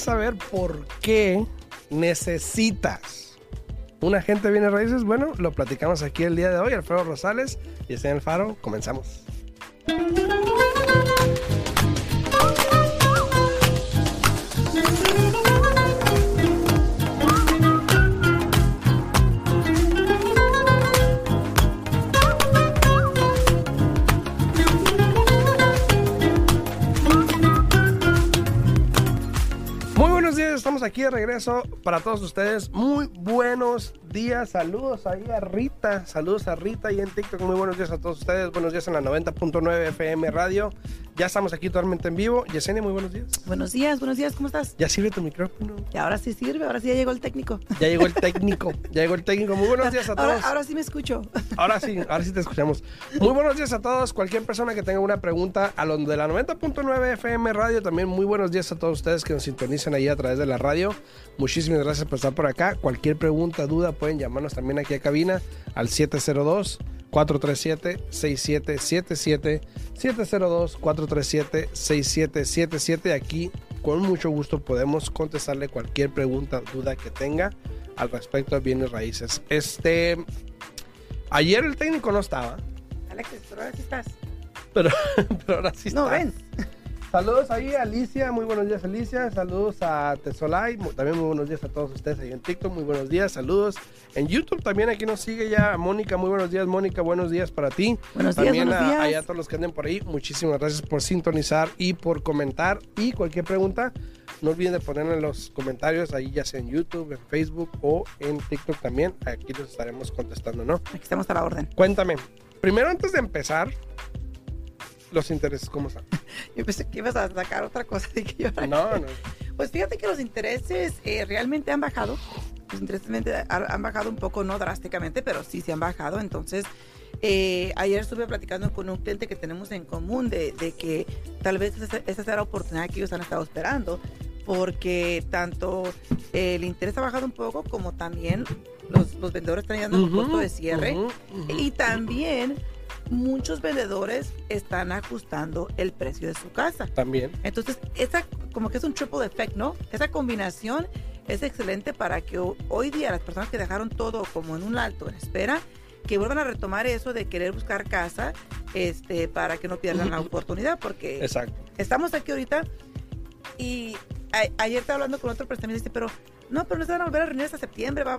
¿Quieres saber por qué necesitas un agente viene raíces? Bueno, lo platicamos aquí el día de hoy. Alfredo Rosales y está en el Faro. Comenzamos. Aquí de regreso para todos ustedes. Muy buenos días, saludos ahí a Rita, saludos a Rita y en TikTok. Muy buenos días a todos ustedes, buenos días en la 90.9 FM Radio. Ya estamos aquí totalmente en vivo. Yesenia, muy buenos días. Buenos días, buenos días, ¿cómo estás? Ya sirve tu micrófono. Y ahora sí sirve, ahora sí ya llegó el técnico. Ya llegó el técnico, ya llegó el técnico. Muy buenos días a todos. Ahora, ahora sí me escucho. Ahora sí, ahora sí te escuchamos. Muy buenos días a todos. Cualquier persona que tenga una pregunta a los de la 90.9 FM Radio, también muy buenos días a todos ustedes que nos sintonizan ahí a través de la radio. Muchísimas gracias por estar por acá. Cualquier pregunta, duda, pueden llamarnos también aquí a cabina al 702 437 6777 702 437 6777 aquí con mucho gusto podemos contestarle cualquier pregunta duda que tenga al respecto de bienes raíces. Este ayer el técnico no estaba, Alex, pero ahora sí estás. pero, pero ahora sí No, está. ven. Saludos ahí a Alicia, muy buenos días Alicia, saludos a Tesolay, también muy buenos días a todos ustedes ahí en TikTok, muy buenos días, saludos. En YouTube también aquí nos sigue ya Mónica, muy buenos días Mónica, buenos días para ti. Buenos días, también buenos a, días. a todos los que anden por ahí, muchísimas gracias por sintonizar y por comentar y cualquier pregunta, no olviden de ponerla en los comentarios ahí ya sea en YouTube, en Facebook o en TikTok también, aquí los estaremos contestando, ¿no? Aquí estamos a la orden. Cuéntame, primero antes de empezar, los intereses, ¿cómo están? Yo pensé que ibas a sacar otra cosa. dije yo. No, no. Pues fíjate que los intereses eh, realmente han bajado. Los intereses han bajado un poco, no drásticamente, pero sí se han bajado. Entonces, eh, ayer estuve platicando con un cliente que tenemos en común de, de que tal vez esa, sea la oportunidad que ellos han estado esperando, porque tanto eh, el interés ha bajado un poco como también los, los vendedores están ayudando con Ujú, costo de cierre. ujú, ujú. Y también muchos vendedores están ajustando el precio de su casa. También. Entonces, esa como que es un triple effect, ¿no? Esa combinación es excelente para que ho- hoy día las personas que dejaron todo como en un alto en espera, que vuelvan a retomar eso de querer buscar casa, este, para que no pierdan la oportunidad, porque Exacto. estamos aquí ahorita y a- ayer estaba hablando con otro prestamista y dice, pero no, pero no se van a volver a reunir hasta septiembre, va,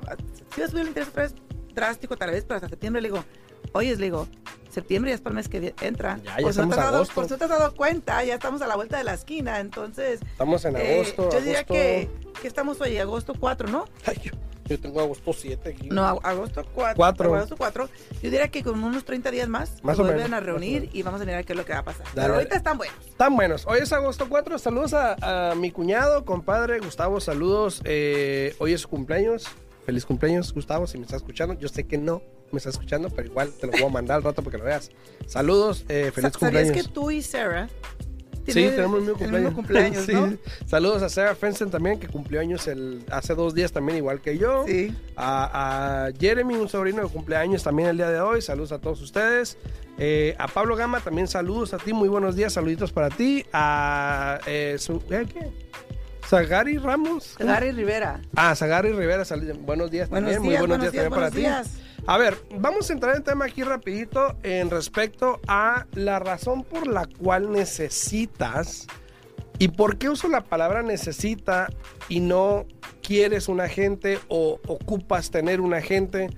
si va a subir el interés otra vez drástico tal vez, pero hasta septiembre le digo, oye, le digo, septiembre ya es para el mes que entra. Ya, ya Por si no estamos te dado-. Por si no te has dado cuenta, ya estamos a la vuelta de la esquina, entonces... Estamos en eh, agosto. yo diría agosto... que, que estamos hoy, agosto 4, ¿no? Ay, yo, yo tengo agosto 7 aquí. No, ag- agosto 4. Cuatro. Agosto 4. Yo diría que con unos 30 días más, Más se vuelven menos, a reunir y vamos a mirar qué es lo que va a pasar. Dale. Pero ahorita están buenos. Están buenos. Hoy es agosto 4. Saludos a, a mi cuñado, compadre Gustavo. Saludos. Eh, hoy es su cumpleaños. Feliz cumpleaños, Gustavo, si me estás escuchando. Yo sé que no me estás escuchando, pero igual te lo voy a mandar al rato para que lo veas. Saludos, eh, feliz cumpleaños. ¿Sabías que tú y Sarah Sí, tenemos el mismo cumpleaños. cumpleaños, Sí. ¿no? Saludos a Sarah Fenton también, que cumplió años el, hace dos días también, igual que yo. Sí. A, a Jeremy, un sobrino de cumpleaños también el día de hoy. Saludos a todos ustedes. Eh, a Pablo Gama también saludos a ti. Muy buenos días, saluditos para ti. A eh, su- ¿eh, ¿qué? Zagari Ramos. Gary Rivera. Ah, Zagari Rivera, buenos días Buenos también. días, Muy buenos, buenos días, días, también buenos para ti. A ver, vamos a entrar en tema aquí rapidito en respecto a la razón por la cual necesitas y por qué uso la palabra necesita y no quieres un agente o ocupas tener un agente.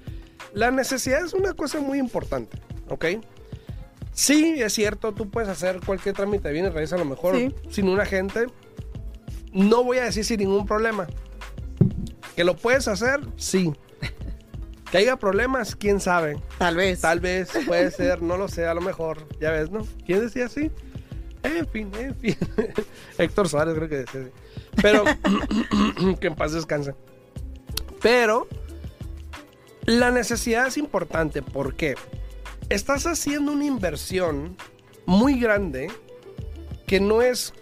La necesidad es una cosa muy importante, ¿ok? Sí, es cierto, tú puedes hacer cualquier trámite de bienes raíces a lo mejor Sí. sin un agente. No voy a decir sin ningún problema. ¿Que lo puedes hacer? Sí. Que haya problemas, quién sabe. Tal vez. Tal vez, puede ser, no lo sé, a lo mejor. Ya ves, ¿no? ¿Quién decía así? En fin, en fin. Héctor Suárez creo que decía así. Pero, que en paz descanse. Pero, la necesidad es importante. ¿Por qué? Estás haciendo una inversión muy grande que no es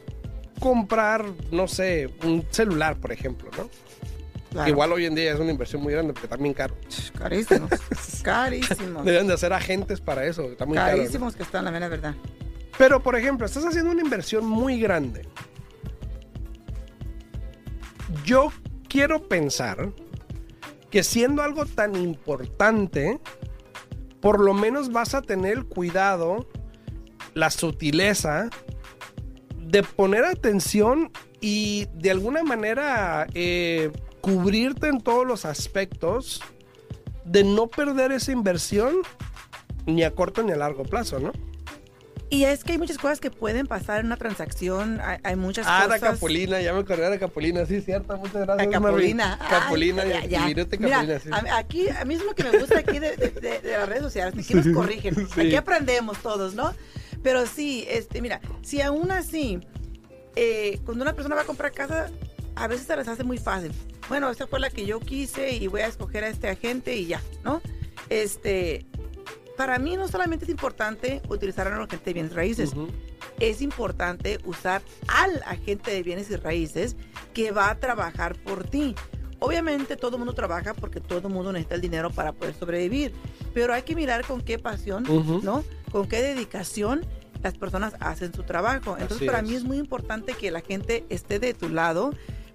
comprar, no sé, un celular, por ejemplo, ¿no? Claro. Igual hoy en día es una inversión muy grande porque también caro. Carísimos. Carísimos. Deben de hacer agentes para eso, está muy caro. ¿no? Carísimos que están, la mera verdad. Pero, por ejemplo, estás haciendo una inversión muy grande. yo quiero pensar que siendo algo tan importante, por lo menos vas a tener el cuidado, la sutileza de poner atención y de alguna manera eh, cubrirte en todos los aspectos de no perder esa inversión ni a corto ni a largo plazo, ¿no? Y es que hay muchas cosas que pueden pasar en una transacción. Hay, hay muchas Ah, cosas. la Capulina, ya me acordé de Capulina, sí, cierto, muchas gracias. La Capulina. Marvin. Capulina, Ay, y- ya, y ya. Mira, Capulina, sí. a- aquí, a mí es lo que me gusta aquí de, de- de- de las redes sociales, aquí nos corrigen, Sí. aquí aprendemos todos, ¿no? Pero sí, este, mira, si aún así, eh, cuando una persona va a comprar casa, a veces se les hace muy fácil. Bueno, esta fue la que yo quise y voy a escoger a este agente y ya, ¿no? Este, para mí no solamente es importante utilizar a un agente de bienes raíces, Ujú. es importante usar al agente de bienes y raíces que va a trabajar por ti. Obviamente todo el mundo trabaja porque todo el mundo necesita el dinero para poder sobrevivir, pero hay que mirar con qué pasión, Ujú. ¿no? Con qué dedicación las personas hacen su trabajo. Entonces Así para es. mí es muy importante que la gente esté de tu lado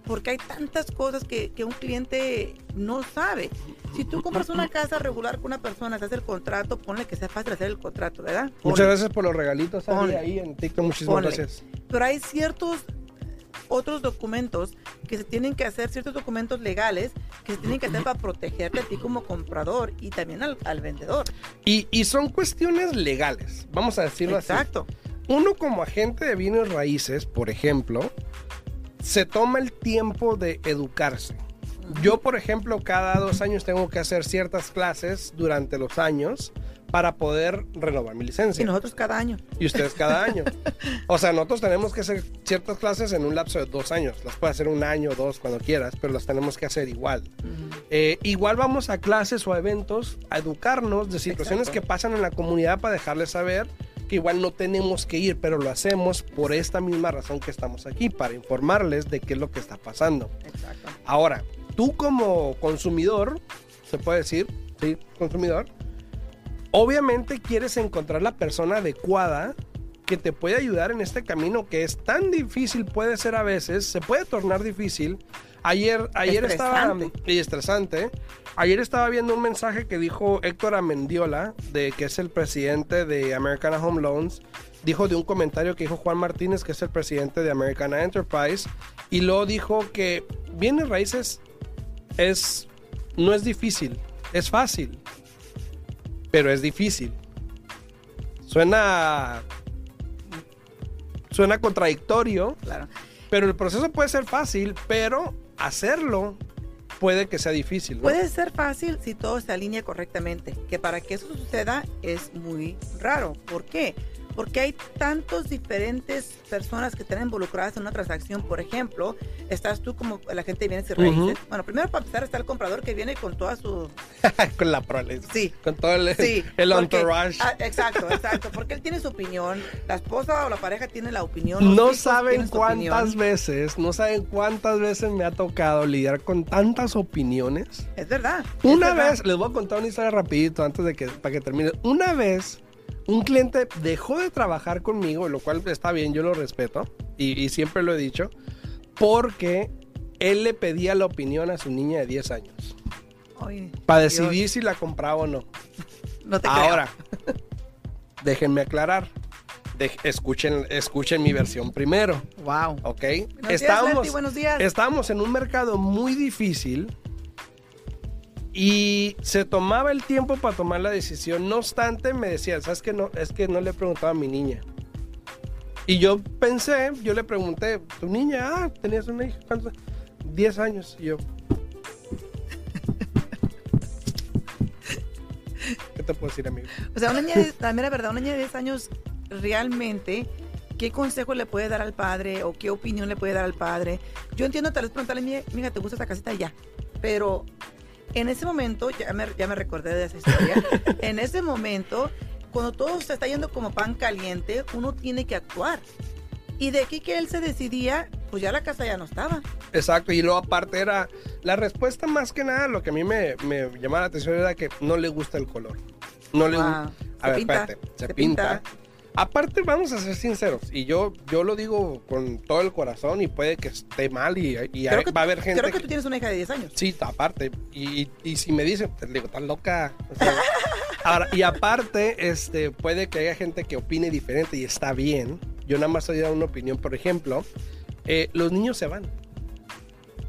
porque hay tantas cosas que, que un cliente no sabe. Si tú compras una casa regular con una persona, se hace el contrato, ponle que sea fácil hacer el contrato, ¿verdad? Muchas gracias por los regalitos Ponle. ahí en TikTok, muchísimas Ponle. gracias. Pero hay ciertos otros documentos que se tienen que hacer, ciertos documentos legales que se tienen que hacer para protegerte a ti como comprador y también al, al vendedor. Y, y son cuestiones legales, vamos a decirlo así. Exacto. Uno como agente de bienes raíces, por ejemplo, se toma el tiempo de educarse. Yo, por ejemplo, cada dos años tengo que hacer ciertas clases durante los años para poder renovar mi Y licencia. nosotros cada año. Y ustedes cada año. O sea, nosotros tenemos que hacer ciertas clases en un lapso de dos años. Las puedes hacer un año o dos cuando quieras, pero las tenemos que hacer igual. Eh, igual vamos a clases o a eventos a educarnos de situaciones Exacto. que pasan en la comunidad para dejarles saber que igual no tenemos que ir, pero lo hacemos por esta misma razón que estamos aquí, para informarles de qué es lo que está pasando. Exacto. Ahora, tú como consumidor, se puede decir, sí, consumidor, obviamente quieres encontrar la persona adecuada que te puede ayudar en este camino que es tan difícil, puede ser a veces, se puede tornar difícil. Ayer, ayer estaba y estresante. Ayer estaba viendo un mensaje que dijo Héctor Amendiola, de que es el presidente de Americana Home Loans, dijo de un comentario que dijo Juan Martínez, que es el presidente de Americana Enterprise, y luego dijo que bienes raíces es no es difícil, es fácil, pero es difícil. Suena suena contradictorio, Claro. pero el proceso puede ser fácil, pero hacerlo puede que sea difícil. ¿no? Puede ser fácil si todo se alinea correctamente, que para que eso suceda es muy raro. ¿Por qué? Porque hay tantos diferentes personas que están involucradas en una transacción. Por ejemplo, estás tú como la gente de bienes y raíces. Bueno, primero para empezar está el comprador que viene con toda su... con la prole. Sí. Con todo el, Sí. el porque- entourage. Ah, exacto, exacto. Porque él tiene su opinión, la esposa o la pareja tiene la opinión. no saben cuántas opinión. veces, no saben cuántas veces me ha tocado lidiar con tantas opiniones. Es verdad. es Una verdad. vez, les voy a contar una historia rapidito antes de que, para que termine. Una vez, un cliente dejó de trabajar conmigo, lo cual está bien, yo lo respeto, y, y siempre lo he dicho, porque él le pedía la opinión a su niña de 10 años, Ay, para Dios, decidir si la compraba o no. No te creo. Ahora, déjenme aclarar. De- escuchen, escuchen mi versión primero, Wow. ¿ok? Buenos estábamos, días, Leti, buenos días. estábamos en un mercado muy difícil y se tomaba el tiempo para tomar la decisión. No obstante, me decía, ¿sabes qué? No, es que no le preguntaba a mi niña. Y yo pensé, yo le pregunté, ¿tu niña? Ah, tenías una hija, ¿cuántos? 10 años. Y yo... ¿Qué te puedo decir, amigo? O sea, una niña, de, la verdad, una niña de 10 años realmente, ¿qué consejo le puede dar al padre o qué opinión le puede dar al padre? Yo entiendo tal vez preguntarle, "Mija, mija, ¿te gusta esta casita? Ya. Pero en ese momento, ya me, ya me recordé de esa historia, en ese momento, cuando todo se está yendo como pan caliente, uno tiene que actuar. Y de aquí que él se decidía, pues ya la casa ya no estaba. Exacto, y luego aparte era, la respuesta más que nada, lo que a mí me, me llamaba la atención era que no le gusta el color. No le gusta. Se A ver, pinta, espérate, se, se pinta. pinta. Aparte, vamos a ser sinceros, y yo, yo lo digo con todo el corazón, y puede que esté mal, y, y Creo hay- que- va a haber gente Creo que tú tienes una hija de 10 años. Sí, aparte. Y, y si me dicen, te digo, tan loca. O sea, ahora, y aparte, este, puede que haya gente que opine diferente y está bien. Yo nada más estoy dando una opinión, por ejemplo, eh, los niños se van.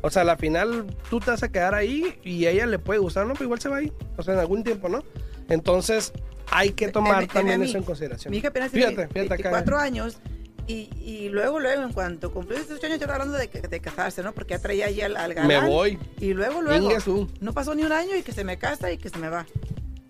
O sea, a la final tú te vas a quedar ahí y a ella le puede gustar, ¿no? Pero igual se va ahí. O sea, en algún tiempo, ¿no? Entonces, hay que tomar teme también mí. eso en consideración. Mi hija apenas tiene Fíjate, fíjate acá. 24 años y, y luego, luego, en cuanto cumplió 18 años, yo estaba hablando de, de casarse, ¿no? Porque ya traía allí al, al galán. Me voy. Y luego, luego, Ingue su. no pasó ni un año y que se me casa y que se me va.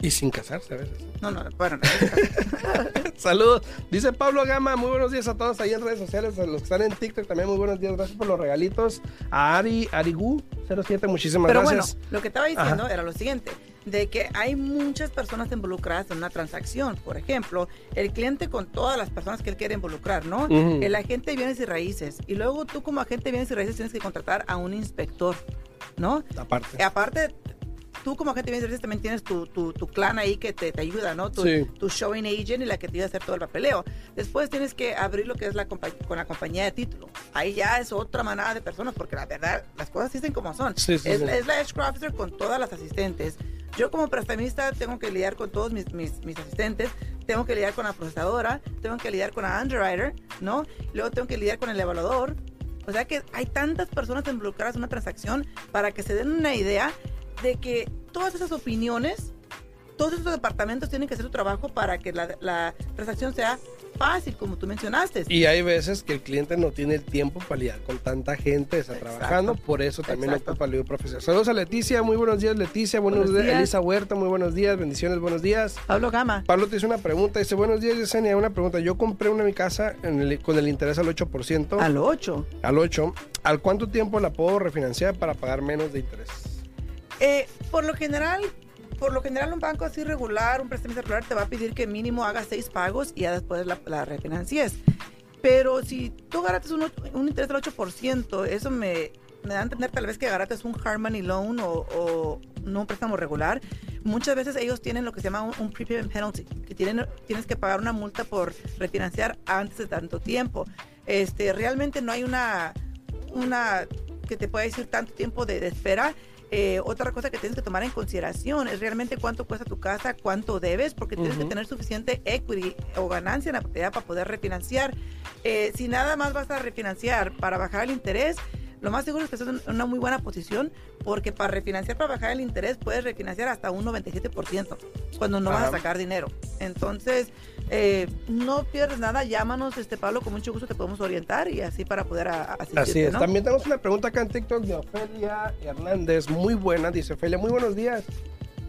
Y sin casarse a veces. No, no, bueno, no. Saludos. Dice Pablo Gama, muy buenos días a todos ahí en redes sociales, a los que están en TikTok también, muy buenos días. Gracias por los regalitos. A Ari, Arigu07, muchísimas Pero gracias. bueno, lo que estaba diciendo Ajá. era lo siguiente, de que hay muchas personas involucradas en una transacción. Por ejemplo, el cliente con todas las personas que él quiere involucrar, ¿no? Ujú. El agente de bienes y raíces. Y luego tú como agente de bienes y raíces tienes que contratar a un inspector, ¿no? Aparte. Y aparte, tú como agente de bienes y raíces también tienes tu, tu, tu clan ahí que te, te ayuda, ¿no? Tu, Sí. tu showing agent y la que te ayuda a hacer todo el papeleo. Después tienes que abrir lo que es la con la compañía de título. Ahí ya es otra manada de personas, porque la verdad, las cosas dicen como son. Sí, sí, es, sí. es la escrow officer con todas las asistentes. Yo como prestamista tengo que lidiar con todos mis, mis, asistentes, tengo que lidiar con la procesadora, tengo que lidiar con la underwriter, ¿no? Luego tengo que lidiar con el evaluador. O sea que hay tantas personas involucradas en una transacción para que se den una idea de que todas esas opiniones, todos esos departamentos tienen que hacer su trabajo para que la transacción sea fácil, como tú mencionaste. Y hay veces que el cliente no tiene el tiempo para lidiar con tanta gente, está Exacto. trabajando, por eso también Exacto. ocupa el libro profesional. Saludos a Leticia, muy buenos días Leticia, buenos, Buenos días. días. Elisa Huerta, muy buenos días, bendiciones, buenos días. Pablo Gama. Pablo te hizo una pregunta, dice, buenos días Yesenia, una pregunta, yo compré una en mi casa en el- con el interés al 8%, A lo 8. al 8, ¿al cuánto tiempo la puedo refinanciar para pagar menos de interés? Eh, por lo general, por lo general un banco así regular, un prestamista regular te va a pedir que mínimo hagas seis pagos y ya después la, la refinancies. Pero si tú garates un, un interés del 8%, eso me, me da a entender tal vez que garates un hard money loan o, o no un préstamo regular. Muchas veces ellos tienen lo que se llama un, un prepayment penalty, que tienen, tienes que pagar una multa por refinanciar antes de tanto tiempo. Este, realmente no hay una, una que te pueda decir tanto tiempo de, de espera. Eh, otra cosa que tienes que tomar en consideración es realmente cuánto cuesta tu casa, cuánto debes, porque tienes que tener suficiente equity o ganancia en la propiedad para poder refinanciar. Eh, si nada más vas a refinanciar para bajar el interés, lo más seguro es que estés en una muy buena posición, porque para refinanciar, para bajar el interés, puedes refinanciar hasta un 97% cuando no vas a sacar dinero. Entonces, eh, no pierdes nada, llámanos, este Pablo, con mucho gusto te podemos orientar y así para poder a- asistirte, Así es. ¿no? También tenemos una pregunta acá en TikTok de Ofelia Hernández, muy buena. Dice Ofelia, muy buenos días.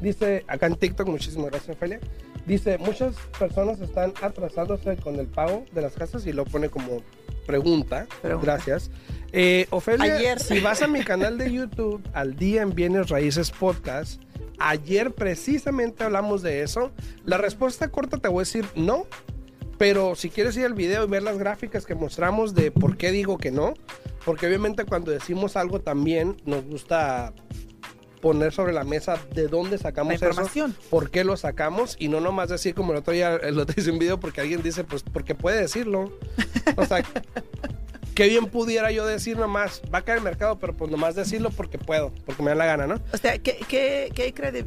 Dice acá en TikTok, muchísimas gracias Ofelia. Dice, muchas personas están atrasándose con el pago de las casas y lo pone como pregunta. Pregunta. Gracias. Eh, Ofelia, Ayer. si vas a mi canal de YouTube, al día en Bienes Raíces Podcast, ayer precisamente hablamos de eso. La respuesta corta te voy a decir no. Pero si quieres ir al video y ver las gráficas que mostramos de por qué digo que no, porque obviamente cuando decimos algo también nos gusta poner sobre la mesa de dónde sacamos La eso, información. por qué lo sacamos y no nomás decir como el otro día, otro hice un video porque alguien dice, pues porque puede decirlo. O sea, qué bien pudiera yo decir nomás, va a caer el mercado, pero pues nomás decirlo porque puedo, porque me da la gana, ¿no? O sea, ¿qué, qué, qué credi-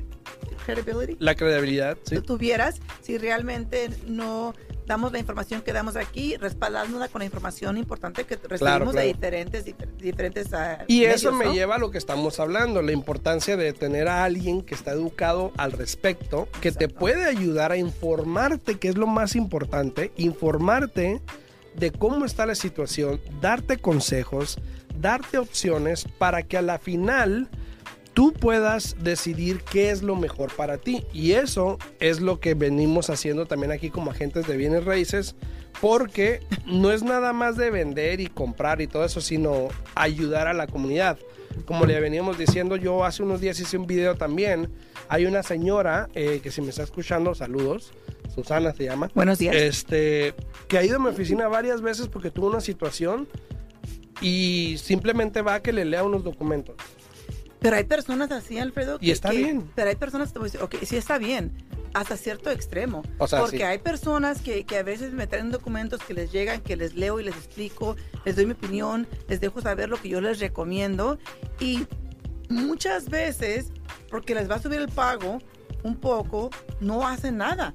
credibility La credibilidad, sí. tú tuvieras si realmente no damos la información que damos aquí, respaldándola con la información importante que recibimos Claro, de diferentes, dif- diferentes ah, Y medios, eso me ¿no? lleva a lo que estamos hablando, la importancia de tener a alguien que está educado al respecto, que te puede ayudar a informarte, que es lo más importante, informarte de cómo está la situación, darte consejos, darte opciones para que a la final tú puedas decidir qué es lo mejor para ti. Y eso es lo que venimos haciendo también aquí como agentes de bienes raíces, porque no es nada más de vender y comprar y todo eso, sino ayudar a la comunidad. Como le veníamos diciendo, yo hace unos días hice un video también. Hay una señora eh, que si me está escuchando, saludos. Susana se llama. Buenos días. Este, que ha ido a mi oficina varias veces porque tuvo una situación y simplemente va a que le lea unos documentos. Pero hay personas así, Alfredo. Y está bien. Pero hay personas que te voy a decir, ok, sí está bien. hasta cierto extremo. O sea, porque sí. hay personas que, que a veces me traen documentos que les llegan, que les leo y les explico, les doy mi opinión, les dejo saber lo que yo les recomiendo. Y muchas veces, porque les va a subir el pago un poco, no hacen nada.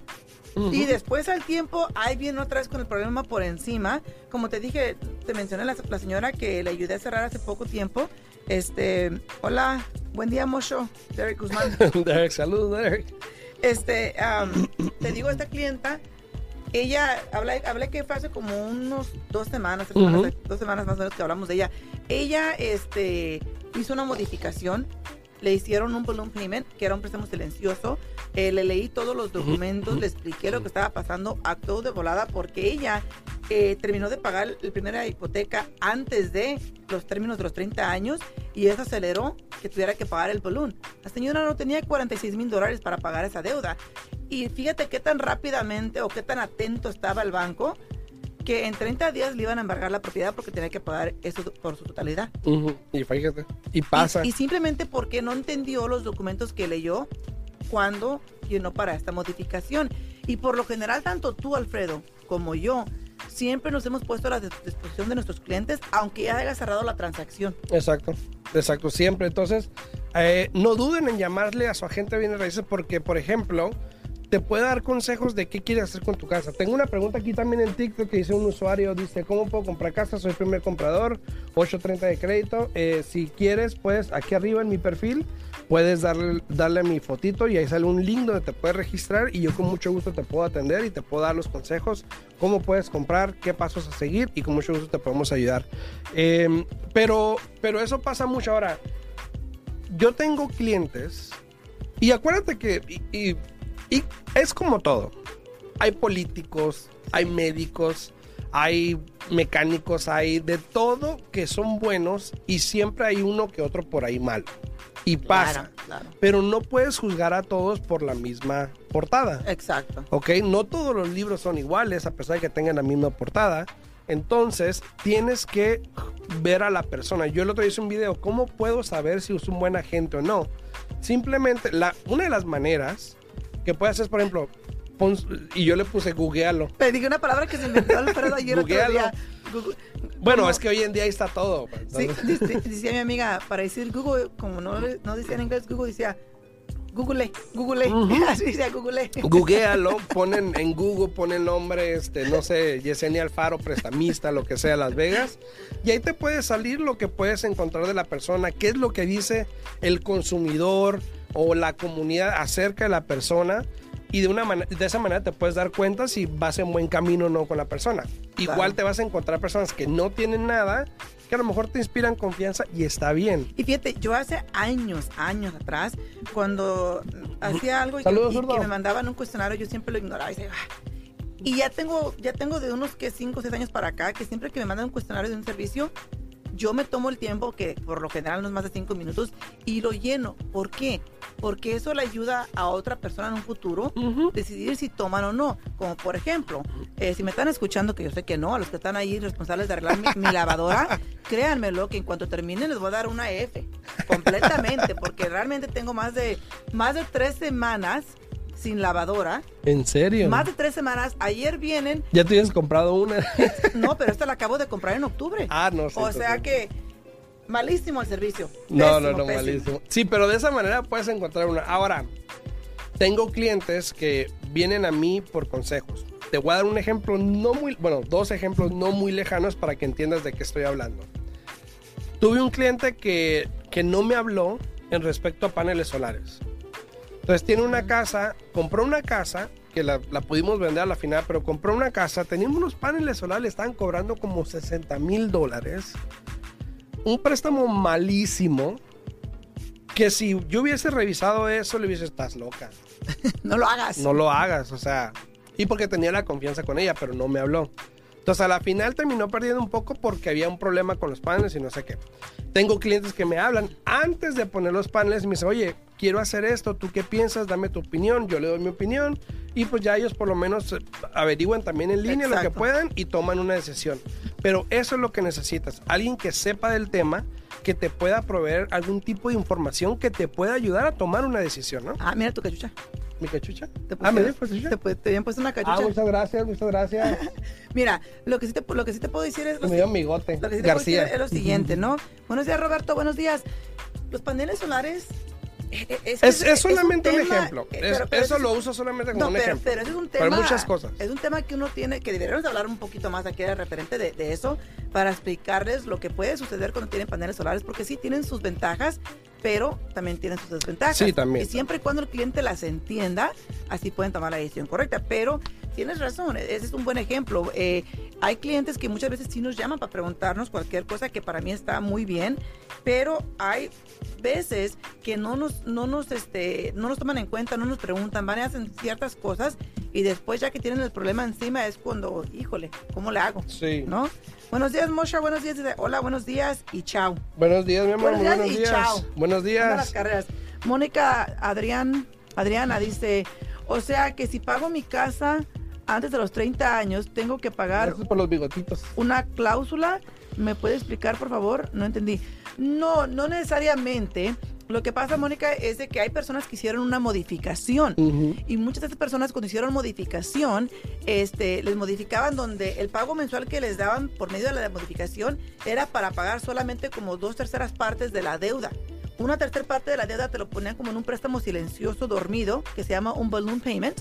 Y después al tiempo, ahí viene otra vez con el problema por encima. Como te dije, te mencioné la, la señora que le ayudé a cerrar hace poco tiempo. Este, hola, buen día, Mosho, Derek Guzmán. Derek, saludos, Derek. Este, am, te digo, esta clienta, ella, hablé, hablé que fue hace como unos dos semanas, tres semanas, dos semanas más o menos que hablamos de ella. Ella, este, hizo una modificación, le hicieron un balloon payment, que era un préstamo silencioso. Eh, le leí todos los documentos, le expliqué lo que estaba pasando, actuó de volada porque ella eh, terminó de pagar la primera hipoteca antes de los términos de los 30 años y eso aceleró que tuviera que pagar el balloon. La señora no tenía 46 mil dólares para pagar esa deuda. Y fíjate qué tan rápidamente o qué tan atento estaba el banco que en 30 días le iban a embargar la propiedad porque tenía que pagar eso por su totalidad. Y fíjate, y pasa. Y, y simplemente porque no entendió los documentos que leyó cuando llenó para esta modificación. Y por lo general, tanto tú, Alfredo, como yo, siempre nos hemos puesto a la dis- disposición de nuestros clientes, aunque ya haya cerrado la transacción. Exacto, exacto, siempre. Entonces, eh, no duden en llamarle a su agente de bienes raíces porque, por ejemplo, te puede dar consejos de qué quieres hacer con tu casa. Tengo una pregunta aquí también en TikTok que dice un usuario, dice, ¿cómo puedo comprar casa? Soy primer comprador, 830 de crédito. Eh, si quieres, pues aquí arriba en mi perfil puedes darle, darle mi fotito y ahí sale un link donde te puedes registrar y yo con mucho gusto te puedo atender y te puedo dar los consejos, cómo puedes comprar, qué pasos a seguir y con mucho gusto te podemos ayudar. Eh, pero, pero eso pasa mucho ahora. Yo tengo clientes y acuérdate que y es como todo. Hay políticos, hay médicos, hay mecánicos, hay de todo que son buenos y siempre hay uno que otro por ahí malo. Y pasa. Claro, claro. Pero no puedes juzgar a todos por la misma portada. Exacto. ¿ok? No todos los libros son iguales a pesar de que tengan la misma portada. Entonces, tienes que ver a la persona. Yo el otro día hice un video, ¿cómo puedo saber si es un buen agente o no? Simplemente, la, una de las maneras que puedes hacer por ejemplo, pon- y yo le puse googlealo. Te dije una palabra que se inventó Alfredo ayer Googlealo. día. Google- Bueno, ¿Cómo? es que hoy en día ahí está todo. pues, Sí, decía mi amiga, para decir Google, como no, no decía en inglés Google, decía Google, Google, así decía Google. Googlealo, ponen en Google, ponen nombre, este, no sé, Yesenia Alfaro, prestamista, lo que sea, Las Vegas, y ahí te puede salir lo que puedes encontrar de la persona, qué es lo que dice el consumidor o la comunidad acerca de la persona, y de, una de esa manera te puedes dar cuenta si vas en buen camino o no con la persona. Igual te vas a encontrar personas que no tienen nada, que a lo mejor te inspiran confianza y está bien. Y fíjate, yo hace años, años atrás, cuando hacía algo y, que, Saludos, y zurdo. que me mandaban un cuestionario, yo siempre lo ignoraba. Y, decía, "Ah". Y ya tengo, ya tengo de unos que 5 o 6 años para acá, que siempre que me mandan un cuestionario de un servicio, yo me tomo el tiempo, que por lo general no es más de 5 minutos, y lo lleno. ¿Por qué? Porque eso le ayuda a otra persona en un futuro Ujú. decidir si toman o no. Como por ejemplo, eh, si me están escuchando, que yo sé que no, a los que están ahí responsables de arreglar mi, mi lavadora, créanmelo que en cuanto termine les voy a dar una F completamente, porque realmente tengo más de, más de tres semanas sin lavadora. ¿En serio? Más de tres semanas. Ayer vienen, Ya te habías comprado una. no, pero esta la acabo de comprar en octubre. ah, no sé. o sea que malísimo el servicio. No, no, Pésimo, no, pésimo. malísimo. Sí, pero de esa manera puedes encontrar una. Ahora, tengo clientes que vienen a mí por consejos. Te voy a dar un ejemplo no muy, bueno, dos ejemplos no muy lejanos para que entiendas de qué estoy hablando. Tuve un cliente que, que no me habló en respecto a paneles solares. Entonces tiene una casa, compró una casa que la, la pudimos vender a la final, pero compró una casa, teníamos unos paneles solares, le estaban cobrando como 60 mil dólares. Un préstamo malísimo, que si yo hubiese revisado eso, le hubiese, estás loca. No lo hagas. No lo hagas, o sea. Y porque tenía la confianza con ella, pero no me habló. Entonces a la final terminó perdiendo un poco porque había un problema con los paneles y no sé qué. Tengo clientes que me hablan antes de poner los paneles y me dicen, oye, quiero hacer esto, ¿tú qué piensas? Dame tu opinión, yo le doy mi opinión y pues ya ellos por lo menos eh, averiguan también en línea lo que puedan y toman una decisión. Pero eso es lo que necesitas, alguien que sepa del tema, que te pueda proveer algún tipo de información que te pueda ayudar a tomar una decisión, ¿no? Ah, mira tu cachucha. ¿Mi cachucha? ¿Te Ah, ¿me dio pusieron- cachucha? te, habían puesto una Ah, cachucha. muchas gracias, muchas gracias. Mira, lo que, sí te, lo que sí te puedo decir es... Me dio migote. Lo que sí te puedo decir García. es lo siguiente, ¿no? Buenos días, Roberto. Buenos días. Los paneles solares. Eh, Es, que Es, es solamente un, tema, ejemplo. eh, Es- pero- pero eso es- lo uso solamente como No, un pero, ejemplo. pero es un Para tema. muchas cosas. Es un tema que uno tiene, que deberíamos hablar un poquito más aquí de referente de, de eso, para explicarles lo que puede suceder cuando tienen paneles solares, porque sí tienen sus ventajas, pero también tienen sus desventajas. Sí, también. Y siempre y cuando el cliente las entienda, así pueden tomar la decisión correcta. Pero tienes razón, ese es un buen ejemplo. Eh, hay clientes que muchas veces sí nos llaman para preguntarnos cualquier cosa que para mí está muy bien, pero hay veces que no nos, no nos, este, no nos toman en cuenta, no nos preguntan, van y hacen ciertas cosas y después ya que tienen el problema encima es cuando, híjole, ¿cómo le hago? Sí. ¿No? Buenos días, Mosha, buenos días. Hola, buenos días y chao. Buenos días, mi amor. Buenos días buenos y días. chao. Buenos Anda las días. carreras. Mónica Adrián, Adriana dice, o sea que si pago mi casa antes de los 30 años, tengo que pagar Gracias por los bigotitos. una cláusula. ¿Me puede explicar, por favor? No entendí. No, no necesariamente. Lo que pasa, Mónica, es de que hay personas que hicieron una modificación. Ujú. Y muchas de esas personas cuando hicieron modificación, este, les modificaban donde el pago mensual que les daban por medio de la modificación era para pagar solamente como dos terceras partes de la deuda. Una tercera parte de la deuda te lo ponían como en un préstamo silencioso dormido que se llama un balloon payment.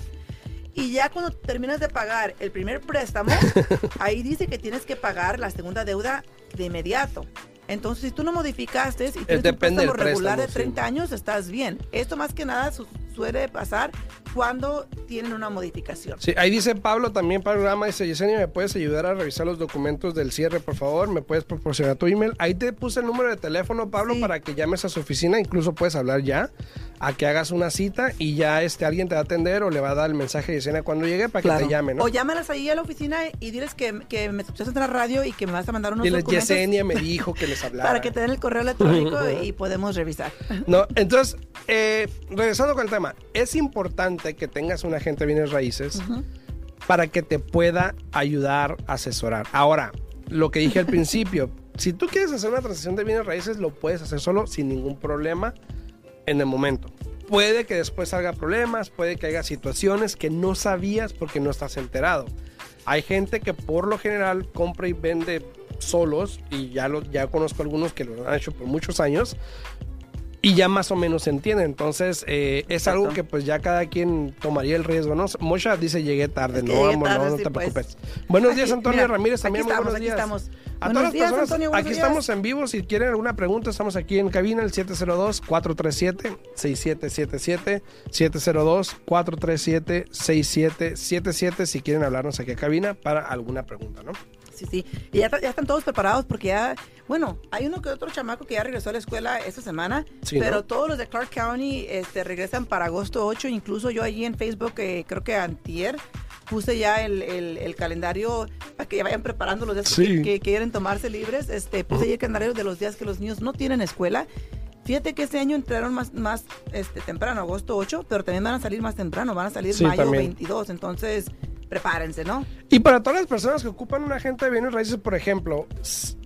Y ya cuando terminas de pagar el primer préstamo, ahí dice que tienes que pagar la segunda deuda de inmediato. Entonces, si tú no modificaste y tienes un préstamo regular de préstamo, sí. 30 años, estás bien. Esto más que nada su- suele pasar cuando tienen una modificación. Sí, ahí dice Pablo también, Pablo Rama, dice, Yesenia, ¿me puedes ayudar a revisar los documentos del cierre, por favor? ¿Me puedes proporcionar tu email? Ahí te puse el número de teléfono, Pablo, Sí. para que llames a su oficina, incluso puedes hablar ya, a que hagas una cita y ya este, alguien te va a atender o le va a dar el mensaje a Yesenia cuando llegue para que te llame, ¿no? O llámalas ahí a la oficina y diles que, que me escuchaste en la radio y que me vas a mandar unos Diles, documentos Yesenia me dijo que les hablara. para que te den el correo electrónico y podemos revisar. No, entonces, eh, regresando con el tema, es importante que tengas un agente de bienes raíces para que te pueda ayudar a asesorar. Ahora, lo que dije al principio, si tú quieres hacer una transacción de bienes raíces, lo puedes hacer solo sin ningún problema en el momento. Puede que después salga problemas, puede que haya situaciones que no sabías porque no estás enterado. Hay gente que por lo general compra y vende solos y ya lo ya conozco algunos que lo han hecho por muchos años y ya más o menos se entiende. Entonces, eh, es Exacto. algo que pues ya cada quien tomaría el riesgo, ¿no? Mosha dice llegué tarde, Es que no, tarde, no, no sí, te pues. preocupes. Buenos Aquí, días, Antonio mira, Ramírez, también estamos, buenos aquí estamos. A Buenos todas las días, personas, Antonio, aquí días. estamos en vivo. Si quieren alguna pregunta, estamos aquí en cabina, el 702-437-6777. 702-437-6777. Si quieren hablarnos aquí a cabina para alguna pregunta, ¿no? Sí, sí. Y ya, ya están todos preparados porque ya, bueno, hay uno que otro chamaco que ya regresó a la escuela esta semana, Sí, pero ¿no? todos los de Clark County este, regresan para agosto 8. Incluso yo allí en Facebook, eh, creo que antier, puse ya el, el- el calendario para que ya vayan preparando los días Sí. que, que quieren tomarse libres. Este, puse ahí el calendario de los días que los niños no tienen escuela. Fíjate que este año entraron más, más este, temprano, agosto 8, pero también van a salir más temprano, van a salir Sí, mayo también. 22. Entonces, prepárense, ¿no? Y para todas las personas que ocupan un agente de bienes raíces, por ejemplo,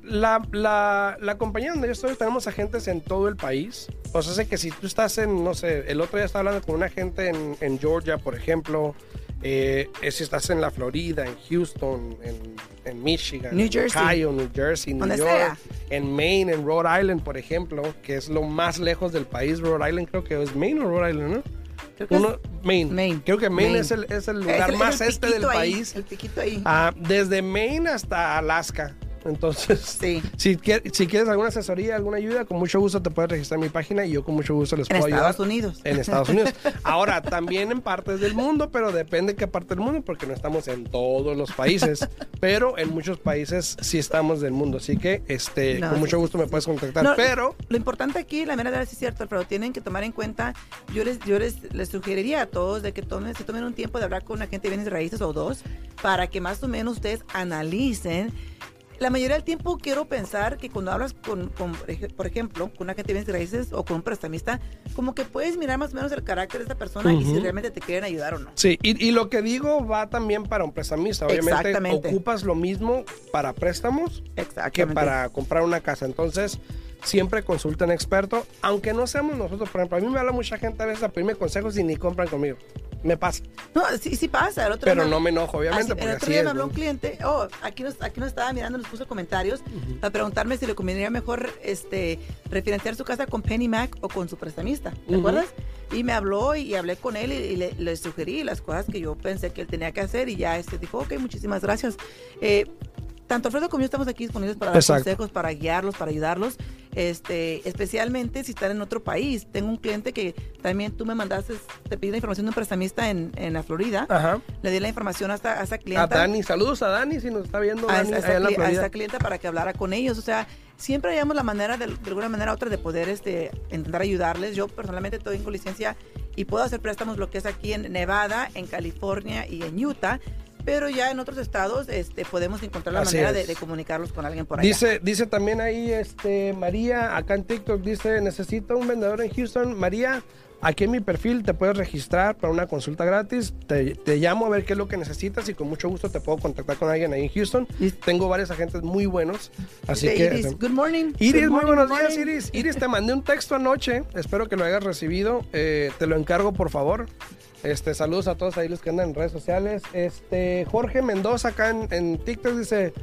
la, la, la compañía donde yo estoy, tenemos agentes en todo el país. O sea, sé que si tú estás en, no sé, el otro día estaba hablando con un agente en, en Georgia, por ejemplo, eh, eh, si estás en la Florida, en Houston, en, en Michigan, New Jersey. Ohio, New Jersey, New York, sea. en Maine, en Rhode Island, por ejemplo, que es lo más lejos del país, Rhode Island, creo que es Maine o Rhode Island, ¿no? Creo que es- Uno, Maine. Maine. Creo que Maine, Maine. Es, el, es el Es lugar el- más el este del ahí, país. el piquito ahí. Ah, desde Maine hasta Alaska. Entonces, Sí. si, si quieres alguna asesoría, alguna ayuda, con mucho gusto te puedes registrar en mi página y yo con mucho gusto les En puedo ayudar. Estados Unidos. En Estados Unidos. Ahora, también en partes del mundo, pero depende qué parte del mundo, porque no estamos en todos los países. pero en muchos países sí estamos del mundo. Así que este, No, con mucho gusto me puedes contactar. No, pero Lo importante aquí, la mera verdad es cierto, Alfredo, tienen que tomar en cuenta, yo les, yo les, les sugeriría a todos de que tomen, se tomen un tiempo de hablar con un agente de bienes raíces o dos, para que más o menos ustedes analicen. La mayoría del tiempo quiero pensar que cuando hablas con, con, por ejemplo, con un agente de bienes raíces o con un prestamista, como que puedes mirar más o menos el carácter de esta persona y si realmente te quieren ayudar o no. Sí, y, y lo que digo va también para un prestamista. Obviamente Exactamente. ocupas lo mismo para préstamos que para comprar una casa. Entonces, siempre consulta un experto, aunque no seamos nosotros. Por ejemplo, a mí me habla mucha gente a veces a pedirme consejos y ni compran conmigo. Me pasa. No, sí, sí pasa. El otro Pero día- no me enojo, obviamente, Así- porque el otro así día es, me habló ¿no? un cliente, oh, aquí nos, aquí nos estaba mirando, nos puso comentarios para preguntarme si le convendría mejor este, refinanciar su casa con Penny Mac o con su prestamista, ¿te acuerdas? Y me habló y, hablé con él y, y le, le sugerí las cosas que yo pensé que él tenía que hacer y ya este dijo, ok, muchísimas gracias. Eh, tanto Alfredo como yo estamos aquí disponibles para dar Exacto. consejos, para guiarlos, para ayudarlos, este, especialmente si están en otro país. Tengo un cliente que también tú me mandaste, te pedí la información de un prestamista en, en la Florida. Ajá. Le di la información a esta, a esta clienta. A Dani, saludos a Dani si nos está viendo a, Dani, esta- a esta allá en la a clienta para que hablara con ellos. O sea, siempre hallamos la manera, de, de alguna manera u otra, de poder este, intentar ayudarles. Yo personalmente tengo licencia y puedo hacer préstamos lo que es aquí en Nevada, en California y en Utah. Pero ya en otros estados este, podemos encontrar la Así manera de, de comunicarlos con alguien por allá. Dice, dice también ahí este María, acá en TikTok, dice, necesito un vendedor en Houston. María, aquí en mi perfil te puedes registrar para una consulta gratis. Te, te llamo a ver qué es lo que necesitas y con mucho gusto te puedo contactar con alguien ahí en Houston. Tengo varios agentes muy buenos. Así que... Iris, good morning. Iris, Good muy morning, buenos días. Iris. Iris, te mandé un texto anoche. Espero que lo hayas recibido. Eh, te lo encargo, por favor. Este, saludos a todos ahí los que andan en redes sociales. Este, Jorge Mendoza acá en, en TikTok dice.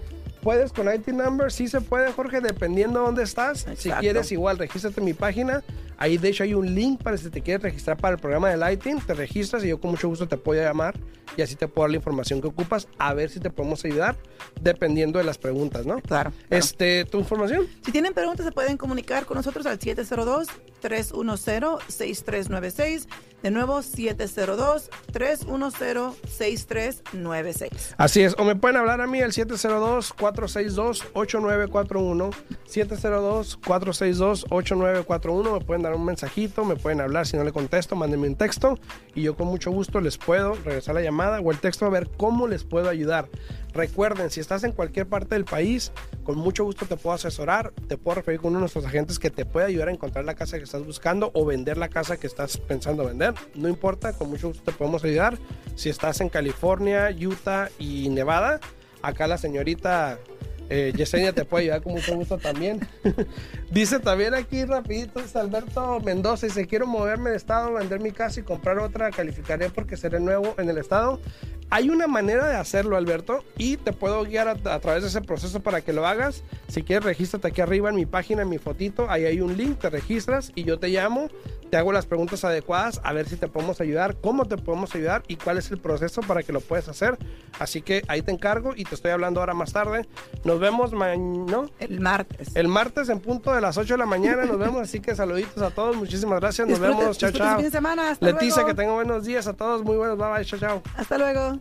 ¿Puedes con IT number? Sí se puede, Jorge, dependiendo de dónde estás. Si quieres, igual, regístrate en mi página. Ahí, de hecho, hay un link para si te quieres registrar para el programa de Lighting. Te registras y yo con mucho gusto te puedo llamar y así te puedo dar la información que ocupas a ver si te podemos ayudar dependiendo de las preguntas, ¿no? Claro. claro. Este, ¿tu información? Si tienen preguntas, se pueden comunicar con nosotros al 702-310-6396. De nuevo, 702-310-6396. Así es, o me pueden hablar a mí al 702-462-8941, 702-462-8941, me pueden dar un mensajito, me pueden hablar, si no le contesto, mándenme un texto y yo con mucho gusto les puedo regresar la llamada o el texto a ver cómo les puedo ayudar. Recuerden, si estás en cualquier parte del país, con mucho gusto te puedo asesorar, te puedo referir con uno de nuestros agentes que te puede ayudar a encontrar la casa que estás buscando o vender la casa que estás pensando vender. No importa, con mucho gusto te podemos ayudar. Si estás en California, Utah y Nevada, acá la señorita eh, Yesenia te puede ayudar con mucho gusto también. dice también aquí rapidito, Alberto Mendoza, dice, quiero moverme de estado, vender mi casa y comprar otra, calificaré porque seré nuevo en el estado. Hay una manera de hacerlo, Alberto, y te puedo guiar a, a través de ese proceso para que lo hagas. Si quieres, regístrate aquí arriba en mi página, en mi fotito. Ahí hay un link, te registras y yo te llamo, te hago las preguntas adecuadas, a ver si te podemos ayudar, cómo te podemos ayudar y cuál es el proceso para que lo puedas hacer. Así que ahí te encargo y te estoy hablando ahora más tarde. Nos vemos mañana. El martes. El martes en punto de las 8 de la mañana nos vemos, así que saluditos a todos, muchísimas gracias, nos vemos, chao, chao. fin de semana. Hasta Leticia, luego. que tengan buenos días a todos, muy buenos, bye bye, chao, chao. Hasta luego.